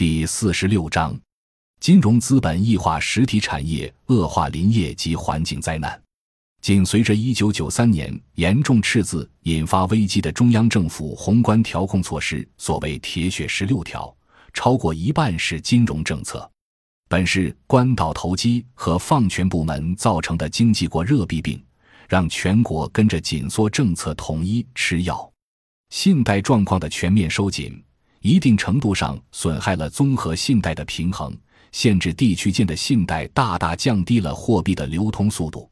第四十六章：金融资本异化实体产业，恶化林业及环境灾难。紧随着一九九三年严重赤字引发危机的中央政府宏观调控措施，所谓“铁血十六条”，超过一半是金融政策。本是关岛投机和放权部门造成的经济过热弊病，让全国跟着紧缩政策统一吃药，信贷状况的全面收紧。一定程度上损害了综合信贷的平衡，限制地区间的信贷，大大降低了货币的流通速度。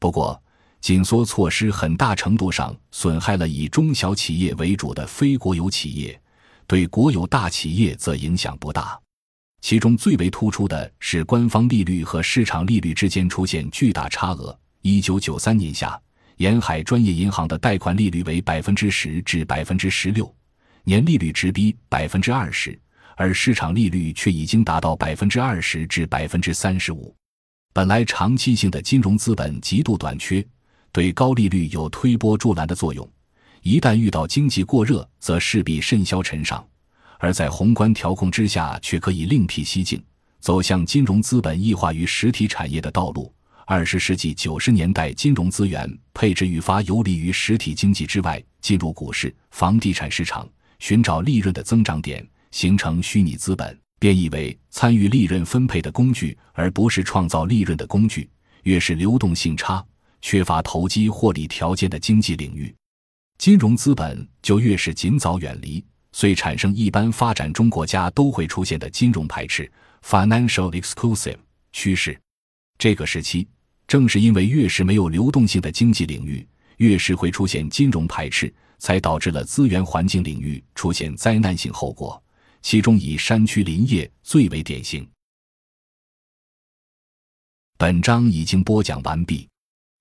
不过，紧缩措施很大程度上损害了以中小企业为主的非国有企业，对国有大企业则影响不大。其中最为突出的是，官方利率和市场利率之间出现巨大差额。一九九三年夏，沿海专业银行的贷款利率为百分之十至百分之十六。年利率直逼百分之二十，而市场利率却已经达到百分之二十至百分之三十五。本来长期性的金融资本极度短缺，对高利率有推波助澜的作用。一旦遇到经济过热，则势必甚嚣尘上。而在宏观调控之下，却可以另辟蹊径，走向金融资本异化于实体产业的道路。二十世纪九十年代，金融资源配置愈发游离于实体经济之外，进入股市、房地产市场。寻找利润的增长点，形成虚拟资本，变异为参与利润分配的工具，而不是创造利润的工具。越是流动性差、缺乏投机获利条件的经济领域，金融资本就越是尽早远离，遂产生一般发展中国家都会出现的金融排斥 （financial exclusive） 趋势。这个时期，正是因为越是没有流动性的经济领域，越是会出现金融排斥。才导致了资源环境领域出现灾难性后果，其中以山区林业最为典型。本章已经播讲完毕，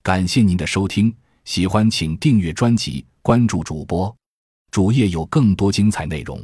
感谢您的收听，喜欢请订阅专辑，关注主播，主页有更多精彩内容。